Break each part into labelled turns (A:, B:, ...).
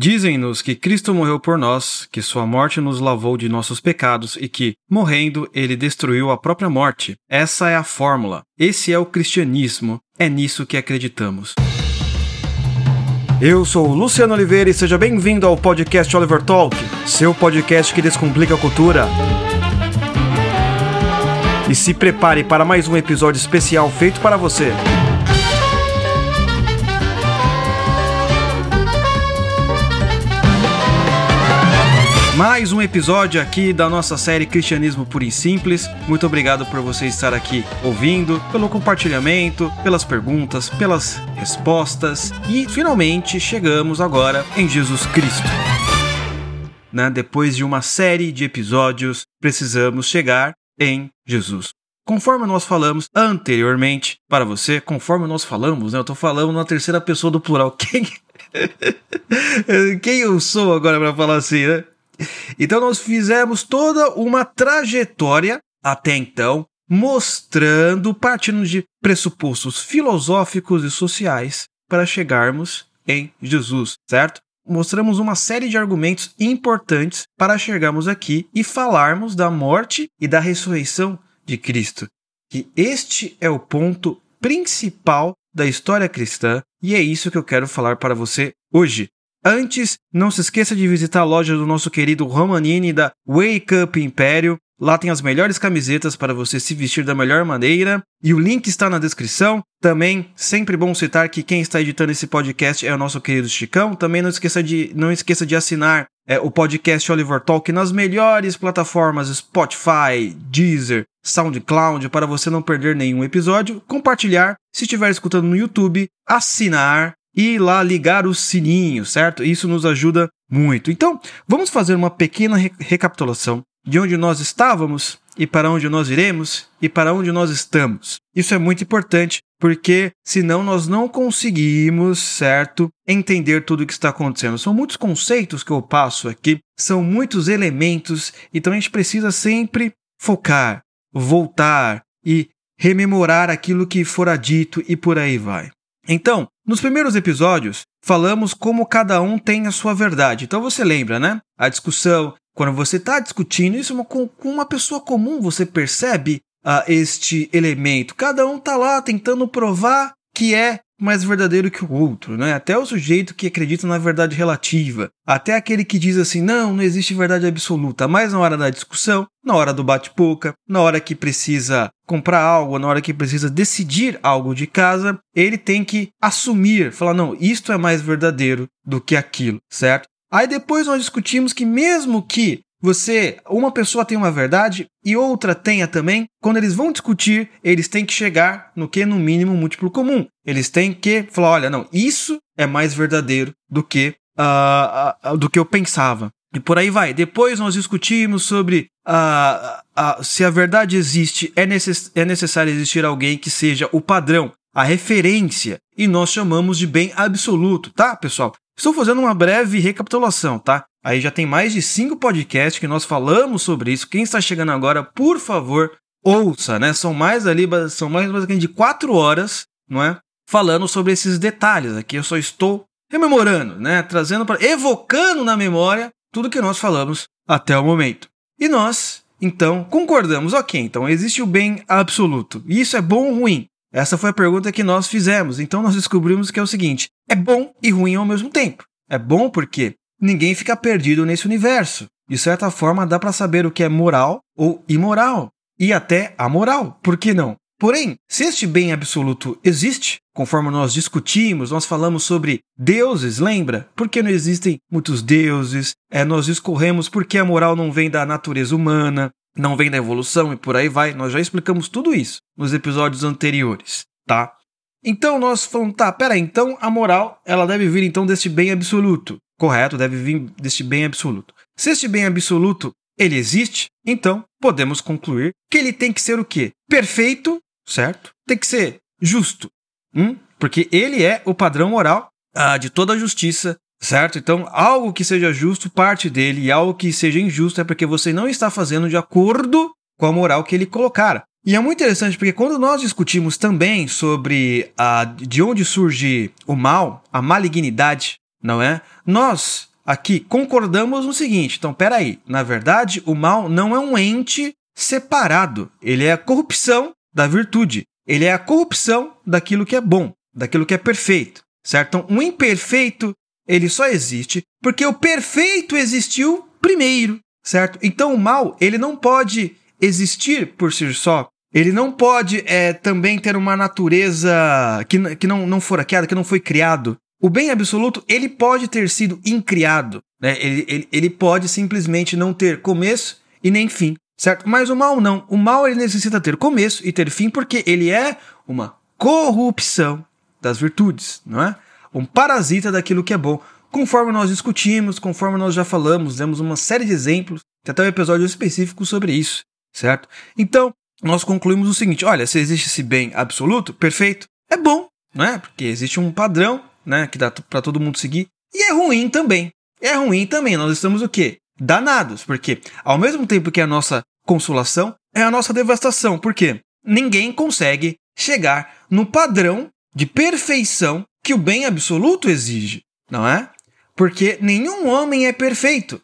A: Dizem-nos que Cristo morreu por nós, que sua morte nos lavou de nossos pecados e que, morrendo, ele destruiu a própria morte. Essa é a fórmula. Esse é o cristianismo. É nisso que acreditamos. Eu sou Luciano Oliveira e seja bem-vindo ao podcast Oliver Talk, seu podcast que descomplica a cultura. E se prepare para mais um episódio especial feito para você. Mais um episódio aqui da nossa série Cristianismo Puro e Simples. Muito obrigado por você estar aqui ouvindo, pelo compartilhamento, pelas perguntas, pelas respostas e finalmente chegamos agora em Jesus Cristo. Né? Depois de uma série de episódios, precisamos chegar em Jesus. Conforme nós falamos anteriormente para você, conforme nós falamos, né? Eu estou falando na terceira pessoa do plural. Quem, Quem eu sou agora para falar assim, né? Então nós fizemos toda uma trajetória até então, mostrando, partindo de pressupostos filosóficos e sociais para chegarmos em Jesus, certo? Mostramos uma série de argumentos importantes para chegarmos aqui e falarmos da morte e da ressurreição de Cristo. Que este é o ponto principal da história cristã e é isso que eu quero falar para você hoje. Antes, não se esqueça de visitar a loja do nosso querido Romanini da Wake Up Império. Lá tem as melhores camisetas para você se vestir da melhor maneira e o link está na descrição. Também, sempre bom citar que quem está editando esse podcast é o nosso querido Chicão. Também não esqueça de, não esqueça de assinar é, o podcast Oliver Talk nas melhores plataformas Spotify, Deezer, SoundCloud para você não perder nenhum episódio. Compartilhar, se estiver escutando no YouTube, assinar e lá ligar o sininho, certo? Isso nos ajuda muito. Então, vamos fazer uma pequena re recapitulação de onde nós estávamos e para onde nós iremos e para onde nós estamos. Isso é muito importante porque senão nós não conseguimos, certo, entender tudo o que está acontecendo. São muitos conceitos que eu passo aqui, são muitos elementos, então a gente precisa sempre focar, voltar e rememorar aquilo que fora dito e por aí vai. Então, nos primeiros episódios, falamos como cada um tem a sua verdade. Então você lembra, né? A discussão, quando você está discutindo isso com uma pessoa comum, você percebe uh, este elemento. Cada um está lá tentando provar que é mais verdadeiro que o outro, né? Até o sujeito que acredita na verdade relativa, até aquele que diz assim, não, não existe verdade absoluta, mas na hora da discussão, na hora do bate-boca, na hora que precisa comprar algo, na hora que precisa decidir algo de casa, ele tem que assumir, falar, não, isto é mais verdadeiro do que aquilo, certo? Aí depois nós discutimos que mesmo que você, uma pessoa tem uma verdade e outra tenha também. Quando eles vão discutir, eles têm que chegar no que no mínimo múltiplo comum. Eles têm que falar, olha, não, isso é mais verdadeiro do que uh, uh, do que eu pensava. E por aí vai. Depois nós discutimos sobre uh, se a verdade existe, é, necess é necessário existir alguém que seja o padrão, a referência, e nós chamamos de bem absoluto, tá, pessoal? Estou fazendo uma breve recapitulação, tá? Aí já tem mais de cinco podcasts que nós falamos sobre isso. Quem está chegando agora, por favor, ouça, né? São mais ali, são mais de quatro horas, não é? Falando sobre esses detalhes. Aqui eu só estou rememorando, né? Trazendo para. evocando na memória tudo que nós falamos até o momento. E nós, então, concordamos, ok, então existe o bem absoluto. E isso é bom ou ruim? Essa foi a pergunta que nós fizemos. Então nós descobrimos que é o seguinte: é bom e ruim ao mesmo tempo. É bom porque ninguém fica perdido nesse universo. De certa forma, dá para saber o que é moral ou imoral, e até amoral, por que não? Porém, se este bem absoluto existe, conforme nós discutimos, nós falamos sobre deuses, lembra? Por que não existem muitos deuses? É, nós discorremos por que a moral não vem da natureza humana, não vem da evolução e por aí vai. Nós já explicamos tudo isso nos episódios anteriores, tá? Então nós falamos, tá, peraí, então a moral ela deve vir então deste bem absoluto. Correto, deve vir deste bem absoluto. Se este bem absoluto ele existe, então podemos concluir que ele tem que ser o quê? Perfeito, certo? Tem que ser justo, hum? porque ele é o padrão moral ah, de toda a justiça, certo? Então, algo que seja justo parte dele e algo que seja injusto é porque você não está fazendo de acordo com a moral que ele colocara. E é muito interessante porque quando nós discutimos também sobre a, de onde surge o mal, a malignidade, não é? Nós aqui concordamos no seguinte, então peraí, na verdade o mal não é um ente separado, ele é a corrupção da virtude, ele é a corrupção daquilo que é bom, daquilo que é perfeito, certo? Então o imperfeito ele só existe porque o perfeito existiu primeiro, certo? Então o mal ele não pode existir por si só, ele não pode é, também ter uma natureza que, que não, não for criada, que não foi criado. O bem absoluto, ele pode ter sido incriado. Né? Ele, ele, ele pode simplesmente não ter começo e nem fim, certo? Mas o mal não. O mal ele necessita ter começo e ter fim porque ele é uma corrupção das virtudes, não é? Um parasita daquilo que é bom. Conforme nós discutimos, conforme nós já falamos, demos uma série de exemplos, tem até um episódio específico sobre isso, certo? Então, nós concluímos o seguinte: olha, se existe esse bem absoluto, perfeito, é bom, não é? Porque existe um padrão, né, que dá para todo mundo seguir, e é ruim também. É ruim também. Nós estamos o quê? Danados, porque ao mesmo tempo que a nossa consolação é a nossa devastação, porque ninguém consegue chegar no padrão de perfeição que o bem absoluto exige, não é? Porque nenhum homem é perfeito.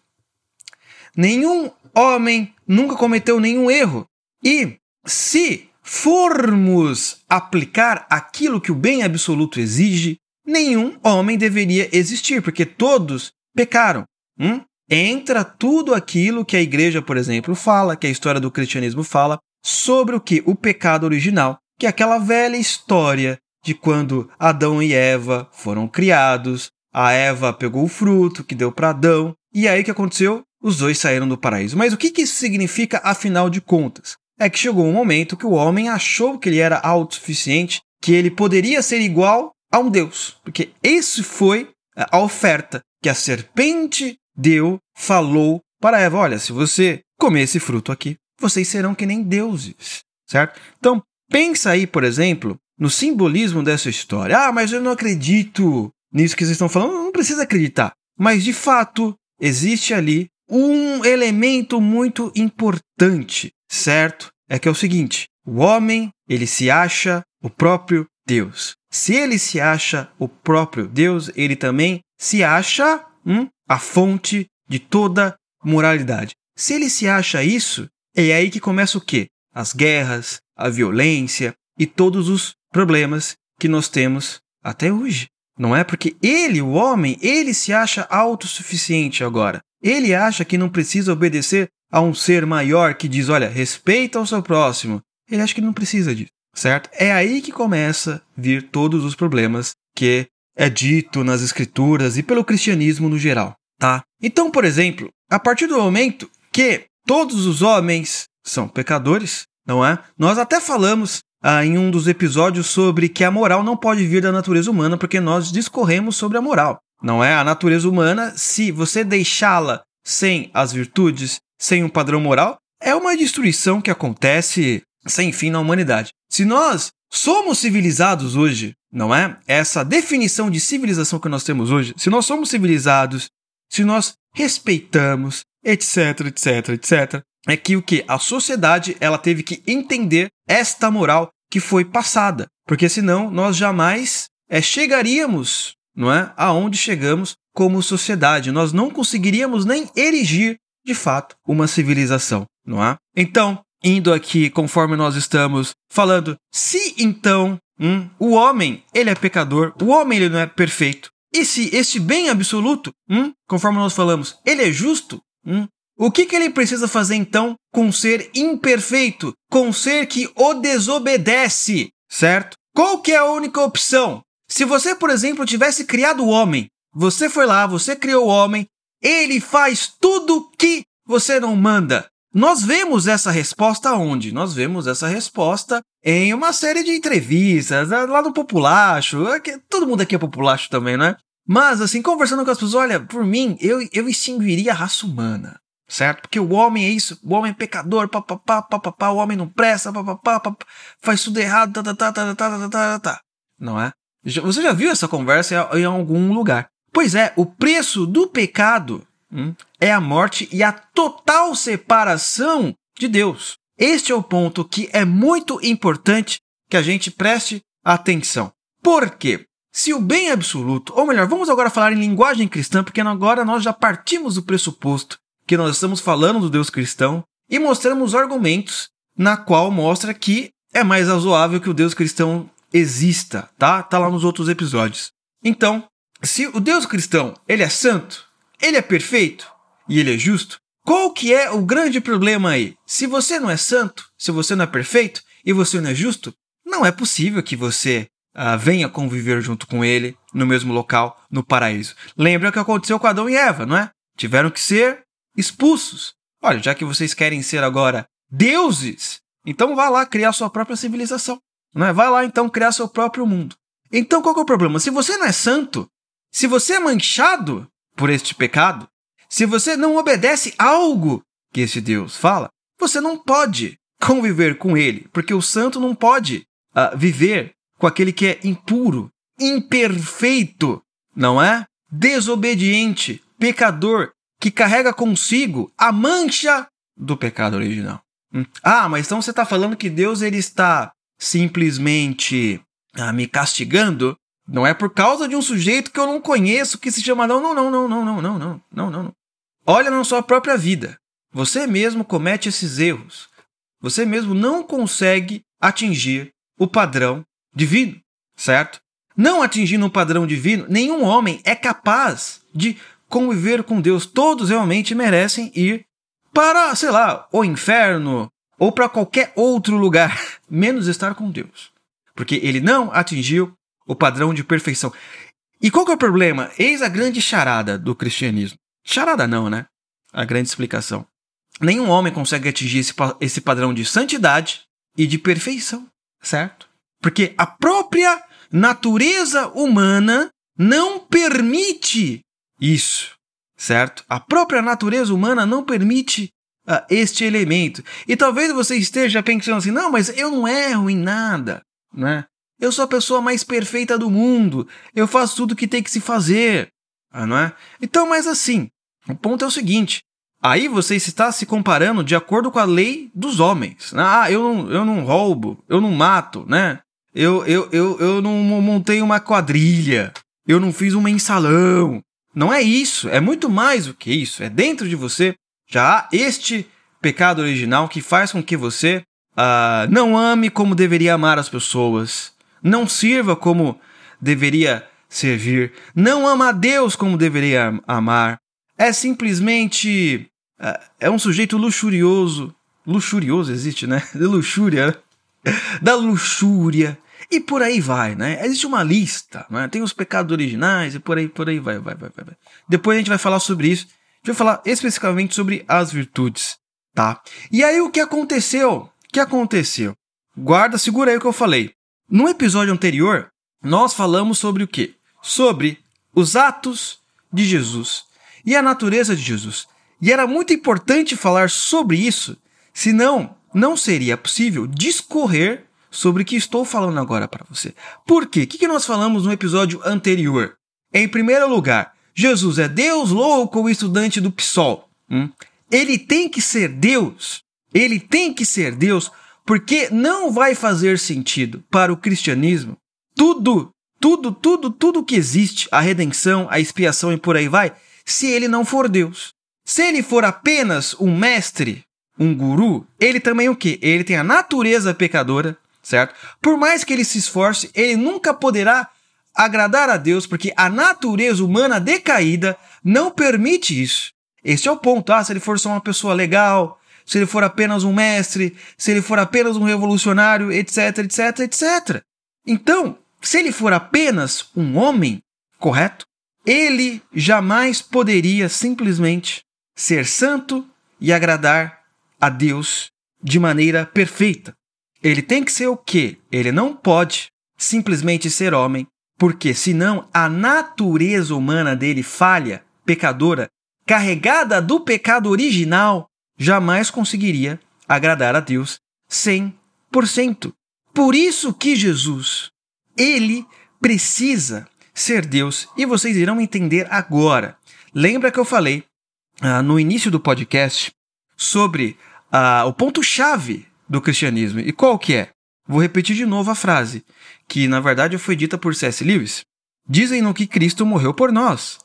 A: Nenhum homem nunca cometeu nenhum erro. E se formos aplicar aquilo que o bem absoluto exige, nenhum homem deveria existir, porque todos pecaram. Hum? Entra tudo aquilo que a igreja, por exemplo, fala, que a história do cristianismo fala, sobre o que? O pecado original, que é aquela velha história de quando Adão e Eva foram criados, a Eva pegou o fruto que deu para Adão, e aí o que aconteceu? Os dois saíram do paraíso. Mas o que isso significa afinal de contas? é que chegou um momento que o homem achou que ele era autossuficiente, que ele poderia ser igual a um Deus. Porque esse foi a oferta que a serpente deu, falou para Eva: olha, se você comer esse fruto aqui, vocês serão que nem deuses, certo? Então, pensa aí, por exemplo, no simbolismo dessa história. Ah, mas eu não acredito nisso que vocês estão falando. Não precisa acreditar. Mas, de fato, existe ali um elemento muito importante certo é que é o seguinte: o homem, ele se acha o próprio Deus. Se ele se acha o próprio Deus, ele também se acha hum, a fonte de toda moralidade. Se ele se acha isso, é aí que começa o quê? As guerras, a violência e todos os problemas que nós temos até hoje. Não é porque ele, o homem, ele se acha autossuficiente agora. Ele acha que não precisa obedecer a um ser maior que diz: olha, respeita o seu próximo, ele acha que não precisa disso, certo? É aí que começa a vir todos os problemas que é dito nas escrituras e pelo cristianismo no geral, tá? Então, por exemplo, a partir do momento que todos os homens são pecadores, não é? Nós até falamos ah, em um dos episódios sobre que a moral não pode vir da natureza humana, porque nós discorremos sobre a moral. Não é a natureza humana, se você deixá-la sem as virtudes, sem um padrão moral, é uma destruição que acontece sem fim na humanidade. Se nós somos civilizados hoje, não é? Essa definição de civilização que nós temos hoje, se nós somos civilizados, se nós respeitamos, etc, etc, etc, é que o que a sociedade ela teve que entender esta moral que foi passada, porque senão nós jamais é, chegaríamos, não é, aonde chegamos como sociedade. Nós não conseguiríamos nem erigir de fato, uma civilização, não é? Então, indo aqui conforme nós estamos falando, se então hum, o homem ele é pecador, o homem ele não é perfeito, e se este bem absoluto, hum, conforme nós falamos, ele é justo, hum, o que, que ele precisa fazer então com o ser imperfeito, com o ser que o desobedece, certo? Qual que é a única opção? Se você, por exemplo, tivesse criado o homem, você foi lá, você criou o homem, ele faz tudo que você não manda. Nós vemos essa resposta onde? Nós vemos essa resposta em uma série de entrevistas, lá no Populacho. Todo mundo aqui é Populacho também, né? Mas, assim, conversando com as pessoas, olha, por mim, eu, eu extinguiria a raça humana, certo? Porque o homem é isso, o homem é pecador, papapá, papapá, o homem não presta, papapá, papapá faz tudo errado, tá, tá, tá, tá, tá, tá, tá, tá, não é? Você já viu essa conversa em algum lugar? Pois é, o preço do pecado é a morte e a total separação de Deus. Este é o ponto que é muito importante que a gente preste atenção. Por quê? se o bem absoluto, ou melhor, vamos agora falar em linguagem cristã, porque agora nós já partimos do pressuposto que nós estamos falando do Deus cristão e mostramos argumentos na qual mostra que é mais razoável que o Deus cristão exista, tá? Tá lá nos outros episódios. Então, se o Deus cristão, ele é santo, ele é perfeito e ele é justo, qual que é o grande problema aí? Se você não é santo, se você não é perfeito e você não é justo, não é possível que você uh, venha conviver junto com ele no mesmo local, no paraíso. Lembra o que aconteceu com Adão e Eva, não é? Tiveram que ser expulsos. Olha, já que vocês querem ser agora deuses, então vá lá criar sua própria civilização. Não é? Vai lá então criar seu próprio mundo. Então qual é o problema? Se você não é santo, se você é manchado por este pecado, se você não obedece algo que esse Deus fala, você não pode conviver com ele, porque o santo não pode uh, viver com aquele que é impuro, imperfeito, não é? Desobediente, pecador, que carrega consigo a mancha do pecado original. Hum. Ah, mas então você está falando que Deus ele está simplesmente ah, me castigando? Não é por causa de um sujeito que eu não conheço que se chama não, não, não, não, não, não, não, não, não, não. Olha na sua própria vida. Você mesmo comete esses erros. Você mesmo não consegue atingir o padrão divino, certo? Não atingindo um padrão divino, nenhum homem é capaz de conviver com Deus. Todos realmente merecem ir para, sei lá, o inferno ou para qualquer outro lugar, menos estar com Deus. Porque ele não atingiu o padrão de perfeição. E qual que é o problema? Eis a grande charada do cristianismo. Charada não, né? A grande explicação. Nenhum homem consegue atingir esse, esse padrão de santidade e de perfeição, certo? Porque a própria natureza humana não permite isso, certo? A própria natureza humana não permite uh, este elemento. E talvez você esteja pensando assim: não, mas eu não erro em nada, né? Eu sou a pessoa mais perfeita do mundo. Eu faço tudo o que tem que se fazer, ah, não é? Então, mas assim, o ponto é o seguinte: aí você está se comparando de acordo com a lei dos homens. Ah, eu não, eu não roubo, eu não mato, né? Eu, eu, eu, eu não montei uma quadrilha. Eu não fiz um mensalão. Não é isso. É muito mais do que isso. É dentro de você já há este pecado original que faz com que você uh, não ame como deveria amar as pessoas. Não sirva como deveria servir. Não ama a Deus como deveria amar. É simplesmente. Uh, é um sujeito luxurioso. Luxurioso existe, né? De luxúria. Da luxúria e por aí vai, né? Existe uma lista, né? Tem os pecados originais e por aí, por aí vai, vai, vai, vai. Depois a gente vai falar sobre isso. A gente vai falar especificamente sobre as virtudes, tá? E aí o que aconteceu? O que aconteceu? Guarda, segura aí o que eu falei. No episódio anterior, nós falamos sobre o quê? Sobre os atos de Jesus e a natureza de Jesus. E era muito importante falar sobre isso, senão não seria possível discorrer sobre o que estou falando agora para você. Por quê? O que nós falamos no episódio anterior? Em primeiro lugar, Jesus é Deus louco ou estudante do PSOL? Hum? Ele tem que ser Deus. Ele tem que ser Deus porque não vai fazer sentido para o cristianismo tudo, tudo, tudo, tudo que existe, a redenção, a expiação e por aí vai, se ele não for Deus. Se ele for apenas um mestre, um guru, ele também o quê? Ele tem a natureza pecadora, certo? Por mais que ele se esforce, ele nunca poderá agradar a Deus, porque a natureza humana decaída não permite isso. Esse é o ponto. Ah, se ele for só uma pessoa legal, se ele for apenas um mestre, se ele for apenas um revolucionário, etc, etc, etc. Então, se ele for apenas um homem, correto? Ele jamais poderia simplesmente ser santo e agradar a Deus de maneira perfeita. Ele tem que ser o quê? Ele não pode simplesmente ser homem, porque senão a natureza humana dele falha, pecadora, carregada do pecado original, jamais conseguiria agradar a Deus 100%. Por isso que Jesus, ele precisa ser Deus e vocês irão entender agora. Lembra que eu falei ah, no início do podcast sobre ah, o ponto-chave do cristianismo. E qual que é? Vou repetir de novo a frase, que na verdade foi dita por C.S. Lewis. dizem-no que Cristo morreu por nós,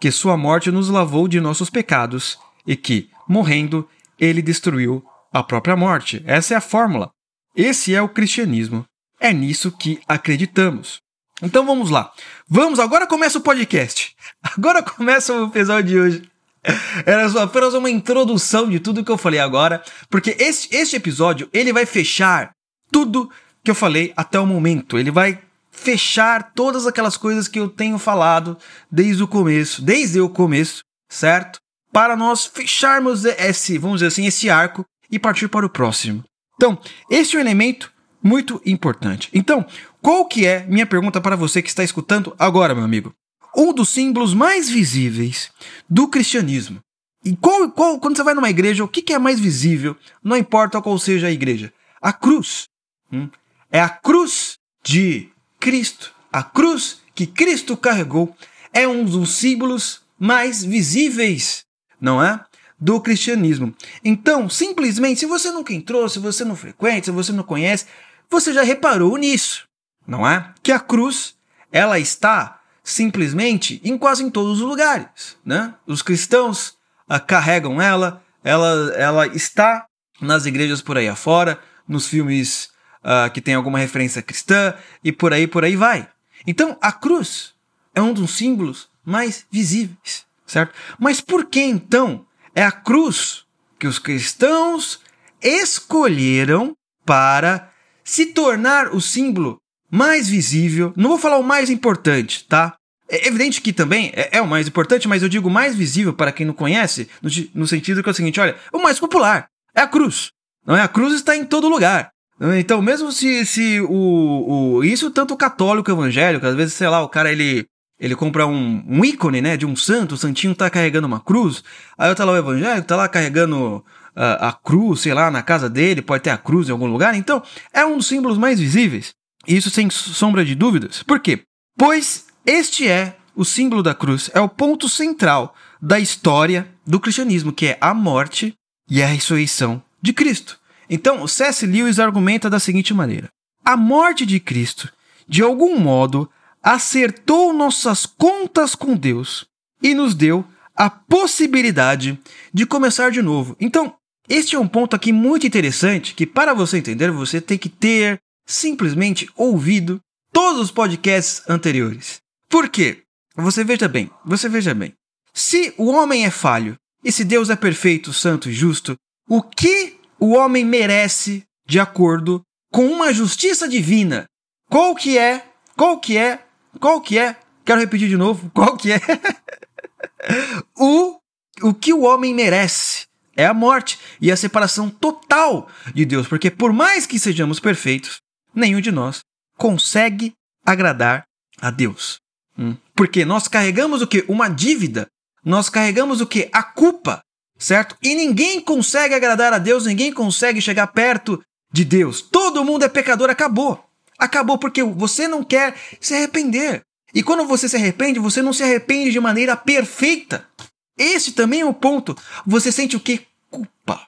A: que sua morte nos lavou de nossos pecados e que, morrendo, ele destruiu a própria morte. Essa é a fórmula. Esse é o cristianismo. É nisso que acreditamos. Então vamos lá. Vamos, agora começa o podcast. Agora começa o episódio de hoje. Era só apenas uma introdução de tudo que eu falei agora, porque este, este episódio ele vai fechar tudo que eu falei até o momento. Ele vai fechar todas aquelas coisas que eu tenho falado desde o começo, desde o começo, certo? Para nós fecharmos esse, vamos dizer assim, esse arco e partir para o próximo. Então, esse é um elemento muito importante. Então, qual que é minha pergunta para você que está escutando agora, meu amigo? Um dos símbolos mais visíveis do cristianismo. E qual, qual quando você vai numa igreja, o que, que é mais visível? Não importa qual seja a igreja. A cruz. Hum? É a cruz de Cristo. A cruz que Cristo carregou é um dos símbolos mais visíveis, não é? Do cristianismo. Então, simplesmente, se você nunca entrou, se você não frequenta, se você não conhece, você já reparou nisso, não é? Que a cruz, ela está simplesmente em quase em todos os lugares, né? Os cristãos a, carregam ela, ela, ela está nas igrejas por aí afora, nos filmes uh, que tem alguma referência cristã e por aí, por aí vai. Então, a cruz é um dos símbolos mais visíveis, certo? Mas por que então é a cruz que os cristãos escolheram para se tornar o símbolo mais visível? Não vou falar o mais importante, tá? É evidente que também é, é, o mais importante, mas eu digo mais visível para quem não conhece, no, no, sentido que é o seguinte: olha, o mais popular é a cruz. Não é? A cruz está em todo lugar. Então, mesmo se, se o, o. Isso tanto o católico evangélico, às vezes, sei lá, o cara ele. Ele compra um, um ícone, né, de um santo, o santinho tá carregando uma cruz, aí tá lá o evangélico, tá lá carregando a, a cruz, sei lá, na casa dele, pode ter a cruz em algum lugar, então é um dos símbolos mais visíveis, isso sem sombra de dúvidas. Por quê? Pois este é o símbolo da cruz, é o ponto central da história do cristianismo, que é a morte e a ressurreição de Cristo. Então, C.S. Lewis argumenta da seguinte maneira: a morte de Cristo, de algum modo, acertou nossas contas com Deus e nos deu a possibilidade de começar de novo. Então, este é um ponto aqui muito interessante que, para você entender, você tem que ter simplesmente ouvido todos os podcasts anteriores. Por quê? Você veja bem, você veja bem. Se o homem é falho e se Deus é perfeito, santo e justo, o que o homem merece de acordo com uma justiça divina. Qual que é? Qual que é? Qual que é? Quero repetir de novo. Qual que é? o, o que o homem merece é a morte e a separação total de Deus, porque por mais que sejamos perfeitos, nenhum de nós consegue agradar a Deus. Hum. Porque nós carregamos o que? Uma dívida. Nós carregamos o que? A culpa certo? E ninguém consegue agradar a Deus, ninguém consegue chegar perto de Deus. Todo mundo é pecador, acabou. Acabou porque você não quer se arrepender. E quando você se arrepende, você não se arrepende de maneira perfeita. Esse também é o ponto. Você sente o que? Culpa.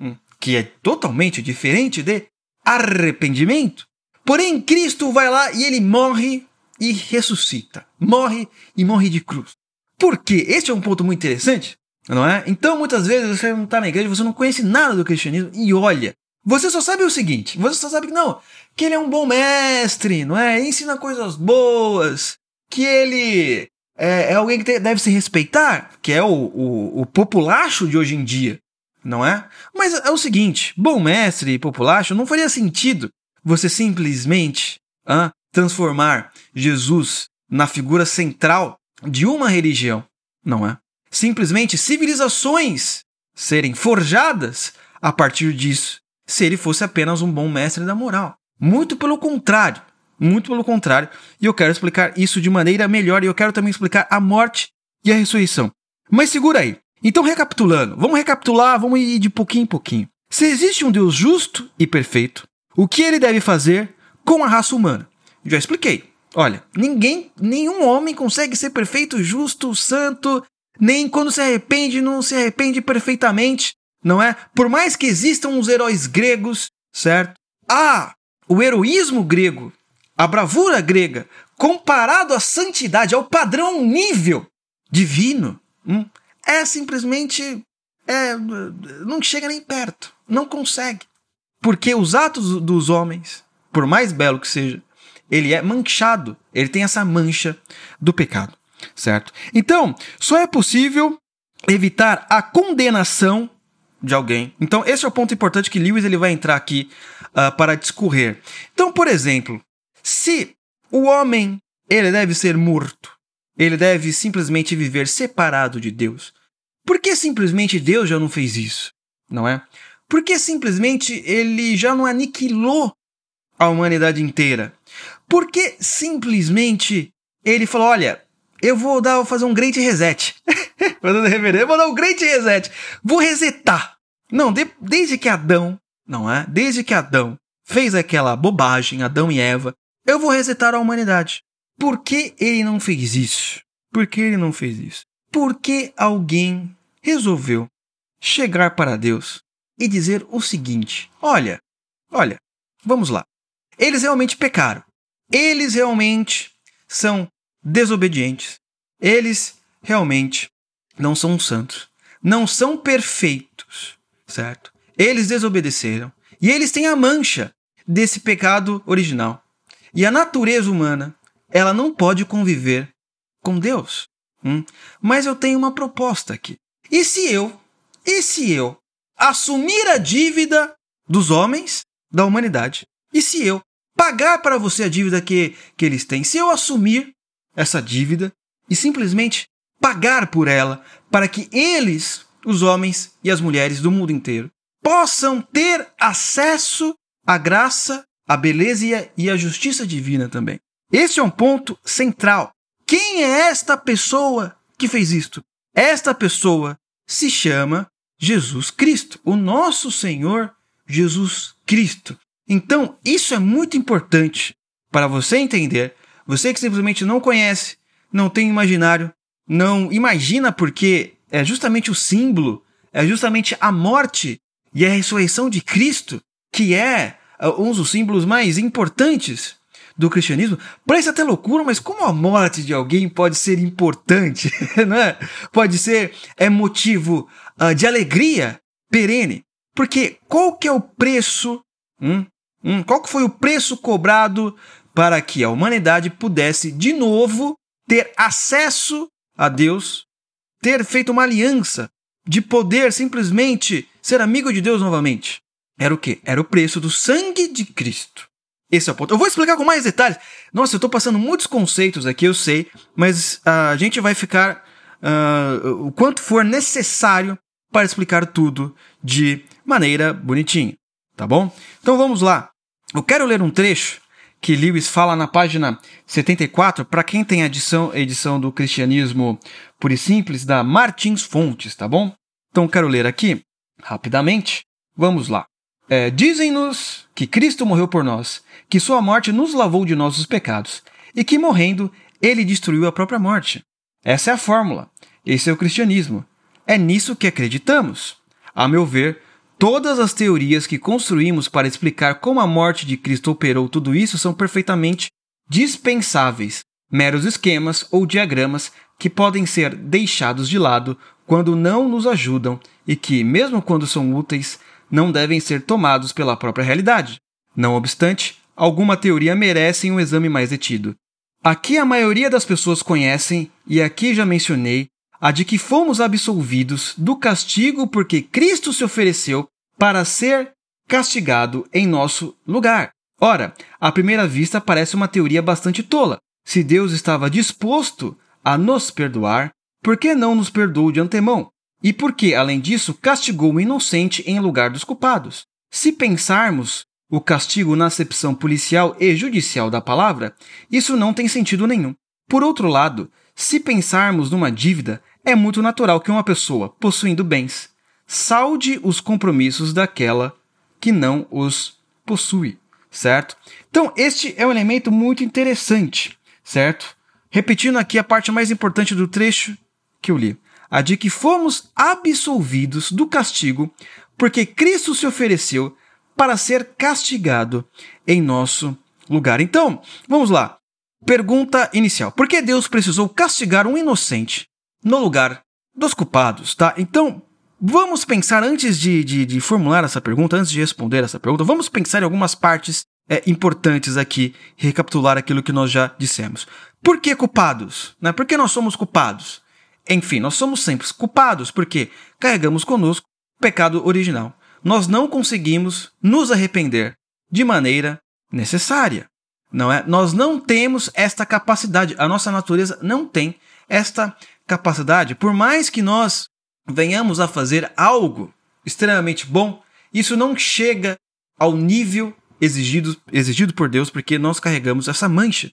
A: Hum, que é totalmente diferente de arrependimento. Porém, Cristo vai lá e ele morre e ressuscita. Morre e morre de cruz. Por quê? Este é um ponto muito interessante, não é? Então, muitas vezes você não está na igreja, você não conhece nada do cristianismo e olha, você só sabe o seguinte, você só sabe que não, que ele é um bom mestre, não é? Ensina coisas boas, que ele é, é alguém que deve se respeitar, que é o, o, o populacho de hoje em dia, não é? Mas é o seguinte, bom mestre e populacho não faria sentido você simplesmente ah, transformar Jesus na figura central de uma religião, não é? simplesmente civilizações serem forjadas a partir disso, se ele fosse apenas um bom mestre da moral. Muito pelo contrário, muito pelo contrário, e eu quero explicar isso de maneira melhor e eu quero também explicar a morte e a ressurreição. Mas segura aí. Então, recapitulando, vamos recapitular, vamos ir de pouquinho em pouquinho. Se existe um Deus justo e perfeito, o que ele deve fazer com a raça humana? Já expliquei. Olha, ninguém, nenhum homem consegue ser perfeito, justo, santo nem quando se arrepende, não se arrepende perfeitamente, não é? Por mais que existam os heróis gregos, certo? Ah, o heroísmo grego, a bravura grega comparado à santidade, ao padrão, ao nível divino, hum, é simplesmente. É, não chega nem perto. Não consegue. Porque os atos dos homens, por mais belo que seja, ele é manchado. Ele tem essa mancha do pecado. Certo? Então, só é possível evitar a condenação de alguém. Então, esse é o ponto importante que Lewis ele vai entrar aqui uh, para discorrer. Então, por exemplo, se o homem ele deve ser morto, ele deve simplesmente viver separado de Deus. Por que simplesmente Deus já não fez isso? Não é? Por que simplesmente ele já não aniquilou a humanidade inteira? Por que simplesmente ele falou: olha, eu vou dar, vou fazer um great reset. Mandando reverendo, dar um great reset. Vou resetar. Não, de, desde que Adão, não é? Desde que Adão fez aquela bobagem, Adão e Eva, eu vou resetar a humanidade. Por que ele não fez isso? Por que ele não fez isso? Porque alguém resolveu chegar para Deus e dizer o seguinte: Olha, olha, vamos lá. Eles realmente pecaram. Eles realmente são desobedientes. Eles realmente não são santos. Não são perfeitos, certo? Eles desobedeceram. E eles têm a mancha desse pecado original. E a natureza humana, ela não pode conviver com Deus. Hum? Mas eu tenho uma proposta aqui. E se eu, e se eu assumir a dívida dos homens, da humanidade, e se eu pagar para você a dívida que, que eles têm, se eu assumir essa dívida e simplesmente pagar por ela para que eles, os homens e as mulheres do mundo inteiro, possam ter acesso à graça, à beleza e à justiça divina também. Esse é um ponto central. Quem é esta pessoa que fez isto? Esta pessoa se chama Jesus Cristo, o nosso Senhor Jesus Cristo. Então, isso é muito importante para você entender você que simplesmente não conhece, não tem imaginário, não imagina porque é justamente o símbolo, é justamente a morte e a ressurreição de Cristo que é uh, um dos símbolos mais importantes do cristianismo. Parece até loucura, mas como a morte de alguém pode ser importante, não é? Pode ser é motivo uh, de alegria perene. Porque qual que é o preço? Hum, hum, qual que foi o preço cobrado para que a humanidade pudesse de novo ter acesso a Deus, ter feito uma aliança, de poder simplesmente ser amigo de Deus novamente. Era o quê? Era o preço do sangue de Cristo. Esse é o ponto. Eu vou explicar com mais detalhes. Nossa, eu estou passando muitos conceitos aqui, eu sei, mas uh, a gente vai ficar uh, o quanto for necessário para explicar tudo de maneira bonitinha, tá bom? Então vamos lá. Eu quero ler um trecho que Lewis fala na página 74, para quem tem a edição, edição do Cristianismo Puro e Simples, da Martins Fontes, tá bom? Então quero ler aqui, rapidamente. Vamos lá. É, Dizem-nos que Cristo morreu por nós, que sua morte nos lavou de nossos pecados, e que morrendo, ele destruiu a própria morte. Essa é a fórmula. Esse é o cristianismo. É nisso que acreditamos. A meu ver, Todas as teorias que construímos para explicar como a morte de Cristo operou tudo isso são perfeitamente dispensáveis, meros esquemas ou diagramas que podem ser deixados de lado quando não nos ajudam e que, mesmo quando são úteis, não devem ser tomados pela própria realidade. Não obstante, alguma teoria merece um exame mais detido. Aqui a maioria das pessoas conhecem, e aqui já mencionei, a de que fomos absolvidos do castigo porque Cristo se ofereceu para ser castigado em nosso lugar. Ora, à primeira vista parece uma teoria bastante tola. Se Deus estava disposto a nos perdoar, por que não nos perdoou de antemão? E por que, além disso, castigou o inocente em lugar dos culpados? Se pensarmos o castigo na acepção policial e judicial da palavra, isso não tem sentido nenhum. Por outro lado, se pensarmos numa dívida, é muito natural que uma pessoa, possuindo bens, salde os compromissos daquela que não os possui, certo? Então, este é um elemento muito interessante, certo? Repetindo aqui a parte mais importante do trecho que eu li, a de que fomos absolvidos do castigo porque Cristo se ofereceu para ser castigado em nosso lugar. Então, vamos lá. pergunta inicial: por que Deus precisou castigar um inocente no lugar dos culpados, tá? Então, vamos pensar antes de, de, de formular essa pergunta, antes de responder essa pergunta, vamos pensar em algumas partes é, importantes aqui, recapitular aquilo que nós já dissemos. Por que culpados? Né? Por que nós somos culpados? Enfim, nós somos sempre culpados porque carregamos conosco o pecado original. Nós não conseguimos nos arrepender de maneira necessária. Não é? Nós não temos esta capacidade. A nossa natureza não tem esta capacidade. Por mais que nós venhamos a fazer algo extremamente bom, isso não chega ao nível exigido, exigido por Deus, porque nós carregamos essa mancha,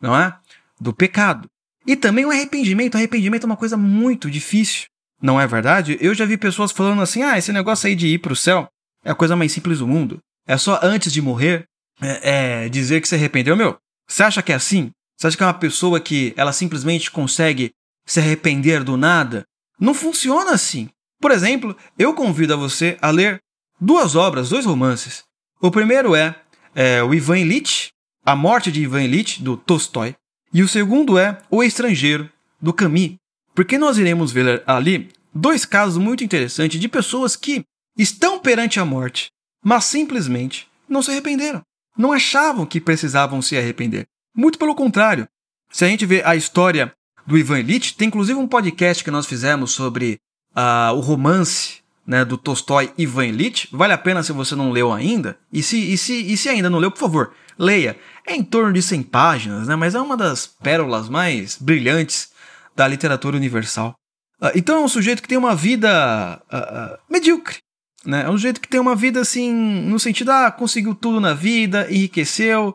A: não é? Do pecado. E também o arrependimento. Arrependimento é uma coisa muito difícil, não é verdade? Eu já vi pessoas falando assim: ah, esse negócio aí de ir para o céu é a coisa mais simples do mundo. É só antes de morrer é, é, dizer que se arrependeu. Meu, você acha que é assim? Você acha que é uma pessoa que ela simplesmente consegue se arrepender do nada? Não funciona assim. Por exemplo, eu convido a você a ler duas obras, dois romances. O primeiro é, é o Ivan Illich, A Morte de Ivan Illich, do Tolstói. E o segundo é O Estrangeiro, do Camus. Porque nós iremos ver ali dois casos muito interessantes de pessoas que estão perante a morte, mas simplesmente não se arrependeram. Não achavam que precisavam se arrepender. Muito pelo contrário. Se a gente vê a história do Ivan Illich, tem inclusive um podcast que nós fizemos sobre uh, o romance né, do Tolstói Ivan Illich. Vale a pena se você não leu ainda. E se, e, se, e se ainda não leu, por favor, leia. É em torno de 100 páginas, né, mas é uma das pérolas mais brilhantes da literatura universal. Uh, então é um sujeito que tem uma vida uh, medíocre. Né? É um sujeito que tem uma vida assim, no sentido, ah, conseguiu tudo na vida, enriqueceu,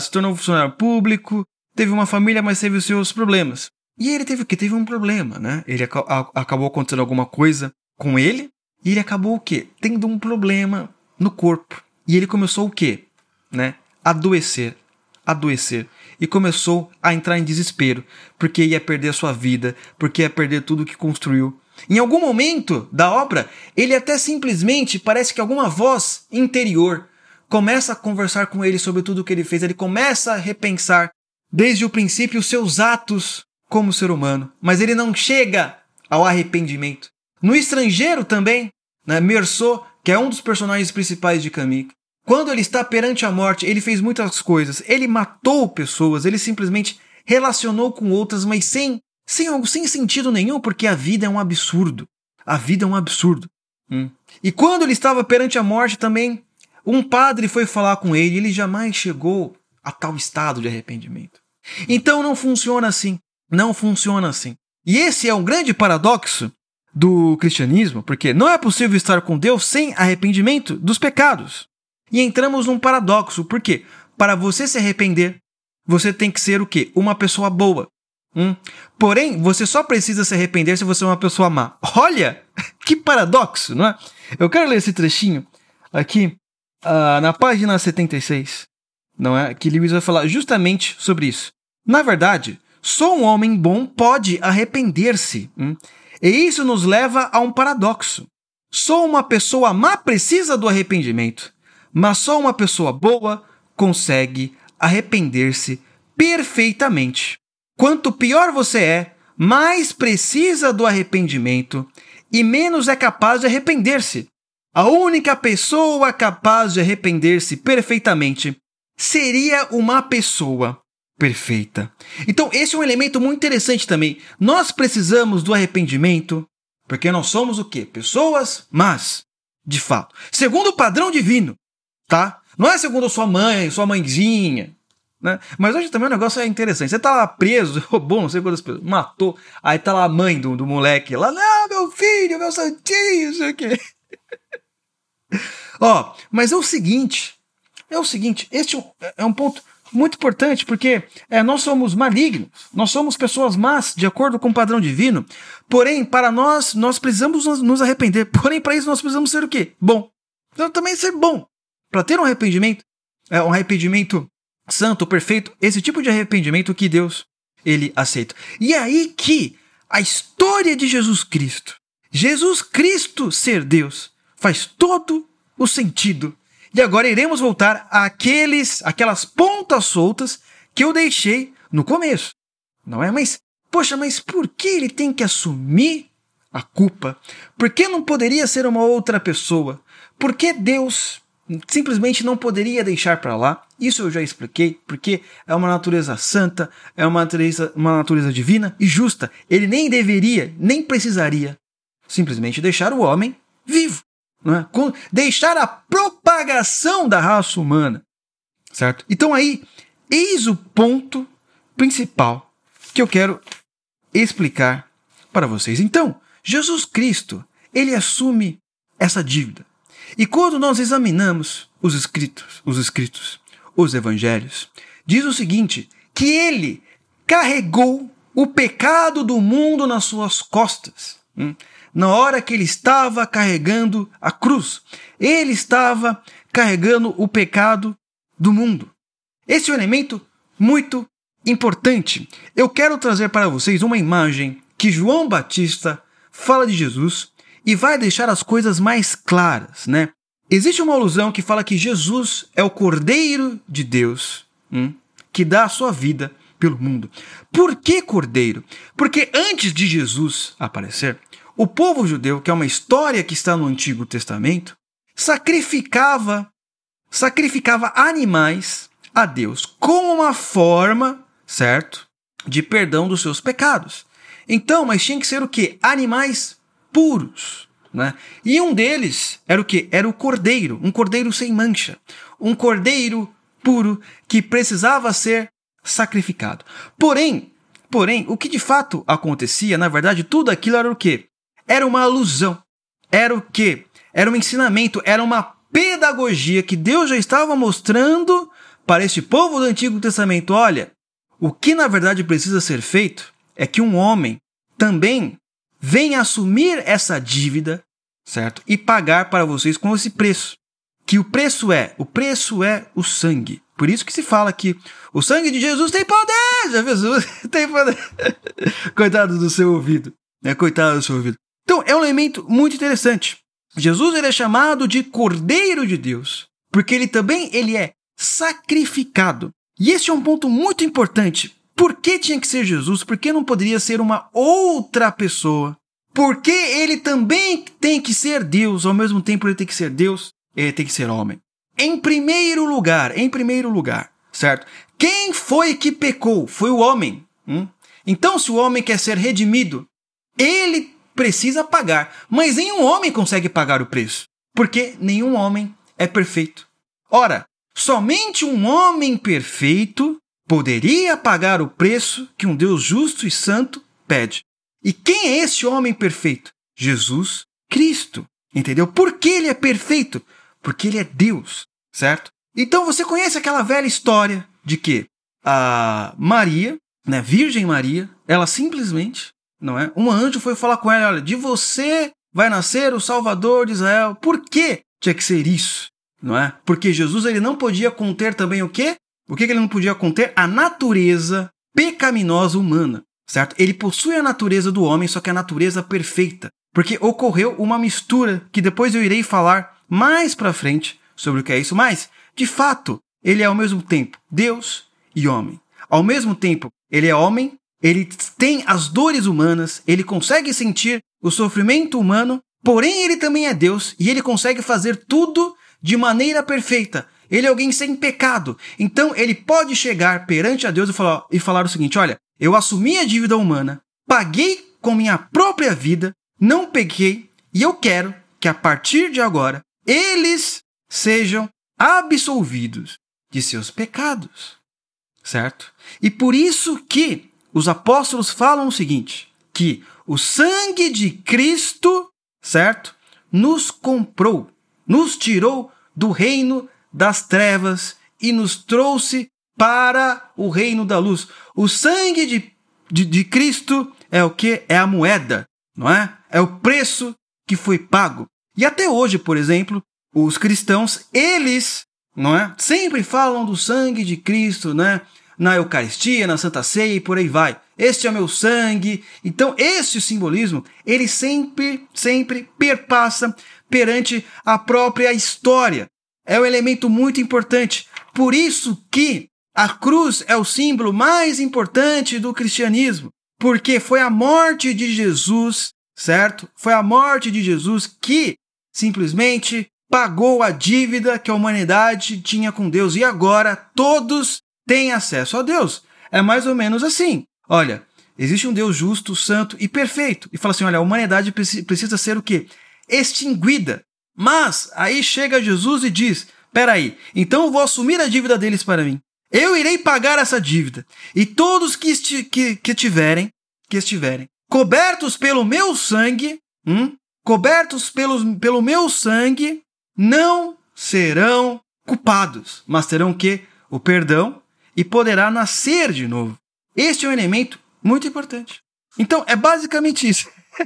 A: se tornou funcionário público, teve uma família, mas teve os seus problemas. E ele teve o quê? Teve um problema, né? Ele ac acabou acontecendo alguma coisa com ele e ele acabou o quê? Tendo um problema no corpo. E ele começou o quê? Né? Adoecer. Adoecer. E começou a entrar em desespero, porque ia perder a sua vida, porque ia perder tudo que construiu. Em algum momento da obra, ele até simplesmente parece que alguma voz interior começa a conversar com ele sobre tudo o que ele fez. Ele começa a repensar desde o princípio os seus atos como ser humano, mas ele não chega ao arrependimento. No estrangeiro também, né, Meursault, que é um dos personagens principais de Camus, quando ele está perante a morte, ele fez muitas coisas. Ele matou pessoas, ele simplesmente relacionou com outras, mas sem, sem, sem sentido nenhum, porque a vida é um absurdo. A vida é um absurdo. Hum. E quando ele estava perante a morte também, um padre foi falar com ele, ele jamais chegou a tal estado de arrependimento. Então não funciona assim. Não funciona assim. E esse é um grande paradoxo do cristianismo, porque não é possível estar com Deus sem arrependimento dos pecados. E entramos num paradoxo, porque para você se arrepender, você tem que ser o quê? Uma pessoa boa. Hum? Porém, você só precisa se arrepender se você é uma pessoa má. Olha, que paradoxo, não é? Eu quero ler esse trechinho aqui uh, na página 76, não é? Que Lewis vai falar justamente sobre isso. Na verdade, só um homem bom pode arrepender-se. Hum? E isso nos leva a um paradoxo. Só uma pessoa má precisa do arrependimento, mas só uma pessoa boa consegue arrepender-se perfeitamente. Quanto pior você é, mais precisa do arrependimento e menos é capaz de arrepender-se. A única pessoa capaz de arrepender-se perfeitamente seria uma pessoa perfeita. Então, esse é um elemento muito interessante também. Nós precisamos do arrependimento, porque nós somos o quê? Pessoas, mas, de fato, segundo o padrão divino, tá? Não é segundo sua mãe, sua mãezinha, né? Mas hoje também o negócio é interessante. Você tá lá preso, roubou não sei quantas pessoas, matou, aí tá lá a mãe do, do moleque lá, não, meu filho, meu santinho, isso aqui. Ó, mas é o seguinte, é o seguinte, este é um ponto muito importante, porque é, nós somos malignos, nós somos pessoas más, de acordo com o padrão divino. Porém, para nós, nós precisamos nos arrepender. Porém, para isso, nós precisamos ser o quê? Bom. Então, também ser bom. Para ter um arrependimento, é, um arrependimento santo, perfeito, esse tipo de arrependimento que Deus, ele aceita. E é aí que a história de Jesus Cristo, Jesus Cristo ser Deus, faz todo o sentido e agora iremos voltar àqueles, aquelas pontas soltas que eu deixei no começo. Não é? Mas, poxa, mas por que ele tem que assumir a culpa? Por que não poderia ser uma outra pessoa? Por que Deus simplesmente não poderia deixar para lá? Isso eu já expliquei, porque é uma natureza santa, é uma natureza, uma natureza divina e justa. Ele nem deveria, nem precisaria simplesmente deixar o homem vivo. Não é? Deixar a propagação da raça humana. Certo? Então aí, eis o ponto principal que eu quero explicar para vocês. Então, Jesus Cristo, ele assume essa dívida. E quando nós examinamos os escritos, os escritos, os evangelhos, diz o seguinte, que ele carregou o pecado do mundo nas suas costas. Hum? Na hora que ele estava carregando a cruz, ele estava carregando o pecado do mundo. Esse é um elemento muito importante. Eu quero trazer para vocês uma imagem que João Batista fala de Jesus e vai deixar as coisas mais claras, né? Existe uma alusão que fala que Jesus é o Cordeiro de Deus hum, que dá a sua vida pelo mundo. Por que Cordeiro? Porque antes de Jesus aparecer, o povo judeu, que é uma história que está no Antigo Testamento, sacrificava sacrificava animais a Deus como uma forma, certo, de perdão dos seus pecados. Então, mas tinha que ser o que? Animais puros. Né? E um deles era o que? Era o cordeiro, um cordeiro sem mancha, um cordeiro puro que precisava ser sacrificado. Porém, porém, o que de fato acontecia, na verdade, tudo aquilo era o que? Era uma alusão. Era o que? Era um ensinamento, era uma pedagogia que Deus já estava mostrando para este povo do Antigo Testamento. Olha, o que na verdade precisa ser feito é que um homem também vem assumir essa dívida, certo? E pagar para vocês com esse preço. Que o preço é, o preço é o sangue. Por isso que se fala que o sangue de Jesus tem poder. Jesus tem poder. Coitado do seu ouvido, né? Coitado do seu ouvido. Então, é um elemento muito interessante. Jesus ele é chamado de Cordeiro de Deus, porque ele também ele é sacrificado. E esse é um ponto muito importante, por que tinha que ser Jesus? Por que não poderia ser uma outra pessoa? Porque ele também tem que ser Deus, ao mesmo tempo ele tem que ser Deus, ele tem que ser homem. Em primeiro lugar, em primeiro lugar, certo? Quem foi que pecou? Foi o homem. Hum? Então, se o homem quer ser redimido, ele precisa pagar. Mas nenhum homem consegue pagar o preço, porque nenhum homem é perfeito. Ora, somente um homem perfeito poderia pagar o preço que um Deus justo e santo pede. E quem é esse homem perfeito? Jesus Cristo. Entendeu? Por que ele é perfeito? Porque ele é Deus, certo? Então você conhece aquela velha história de que a Maria, né, Virgem Maria, ela simplesmente, não é? Um anjo foi falar com ela, olha, de você vai nascer o Salvador de Israel. Por que tinha que ser isso? Não é? Porque Jesus ele não podia conter também o quê? O que, ele não podia conter? A natureza pecaminosa humana, certo? Ele possui a natureza do homem, só que a natureza perfeita. Porque ocorreu uma mistura que depois eu irei falar mais para frente sobre o que é isso, mas, de fato, ele é ao mesmo tempo Deus e homem. Ao mesmo tempo, ele é homem, ele tem as dores humanas, ele consegue sentir o sofrimento humano, porém ele também é Deus e ele consegue fazer tudo de maneira perfeita, ele é alguém sem pecado. Então ele pode chegar perante a Deus e falar, e falar o seguinte: olha, eu assumi a dívida humana, paguei com minha própria vida, não pequei, e eu quero que a partir de agora eles sejam absolvidos de seus pecados. Certo? E por isso que os apóstolos falam o seguinte: que o sangue de Cristo, certo? Nos comprou, nos tirou do reino das trevas e nos trouxe para o reino da luz. O sangue de, de, de Cristo é o que? É a moeda, não é? É o preço que foi pago. E até hoje, por exemplo, os cristãos, eles, não é? Sempre falam do sangue de Cristo, né? Na Eucaristia, na Santa Ceia e por aí vai. Este é o meu sangue. Então, esse simbolismo, ele sempre, sempre perpassa perante a própria história é um elemento muito importante. Por isso que A cruz é o símbolo mais importante do cristianismo, porque foi a morte de Jesus, certo? Foi a morte de Jesus que simplesmente pagou a dívida que a humanidade tinha com Deus e agora todos têm acesso a Deus. É mais ou menos assim. Olha, existe um Deus justo, santo e perfeito. E fala assim: olha, a humanidade precisa ser o quê? Extinguida. Mas aí chega Jesus e diz: peraí, então eu vou assumir a dívida deles para mim. Eu irei pagar essa dívida. E todos que, que, que tiverem, que estiverem cobertos pelo meu sangue, hum, cobertos pelo, pelo meu sangue, não serão culpados, mas terão que o perdão e poderá nascer de novo. Este é um elemento muito importante. Então, é basicamente isso.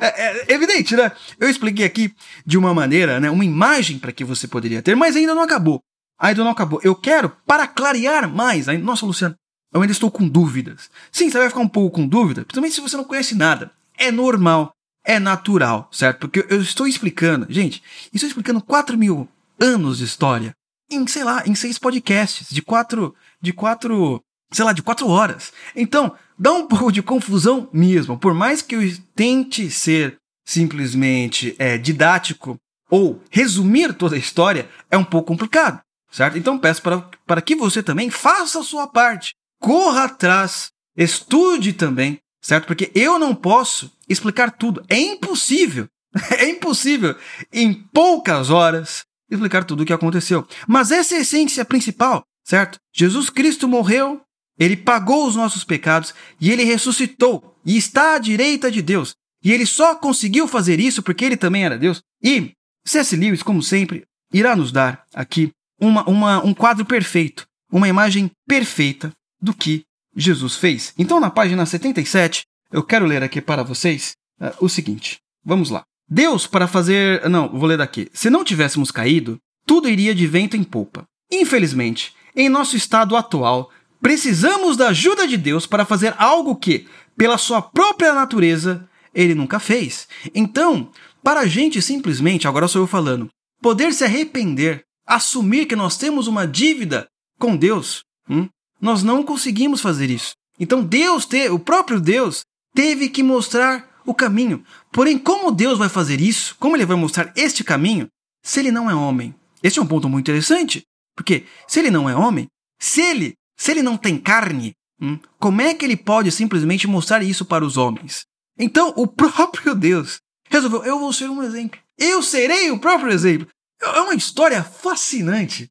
A: é, é, evidente, né? Eu expliquei aqui de uma maneira, né, uma imagem para que você poderia ter, mas ainda não acabou. Ainda não acabou. Eu quero, para clarear mais, nossa, Luciano, eu ainda estou com dúvidas. Sim, você vai ficar um pouco com dúvida, principalmente se você não conhece nada. É normal é natural, certo? Porque eu estou explicando, gente, estou explicando 4 mil anos de história em, sei lá, em seis podcasts, de quatro, de quatro, sei lá, de quatro horas. Então, dá um pouco de confusão mesmo. Por mais que eu tente ser simplesmente é, didático ou resumir toda a história, é um pouco complicado, certo? Então peço para, para que você também faça a sua parte. Corra atrás, estude também, certo? Porque eu não posso explicar tudo. É impossível. É impossível em poucas horas explicar tudo o que aconteceu. Mas essa é a essência principal, certo? Jesus Cristo morreu, ele pagou os nossos pecados e ele ressuscitou e está à direita de Deus. E ele só conseguiu fazer isso porque ele também era Deus. E C.S. Lewis, como sempre, irá nos dar aqui uma, uma, um quadro perfeito, uma imagem perfeita do que Jesus fez. Então, na página 77, eu quero ler aqui para vocês uh, o seguinte. Vamos lá. Deus, para fazer. Não, vou ler daqui. Se não tivéssemos caído, tudo iria de vento em polpa. Infelizmente, em nosso estado atual, precisamos da ajuda de Deus para fazer algo que, pela sua própria natureza, ele nunca fez. Então, para a gente simplesmente, agora sou eu falando, poder se arrepender, assumir que nós temos uma dívida com Deus, hum, nós não conseguimos fazer isso. Então Deus, te, o próprio Deus, teve que mostrar o caminho. Porém, como Deus vai fazer isso? Como ele vai mostrar este caminho se ele não é homem? Este é um ponto muito interessante, porque se ele não é homem, se ele, se ele não tem carne, hum, como é que ele pode simplesmente mostrar isso para os homens? Então, o próprio Deus resolveu: eu vou ser um exemplo. Eu serei o próprio exemplo. É uma história fascinante.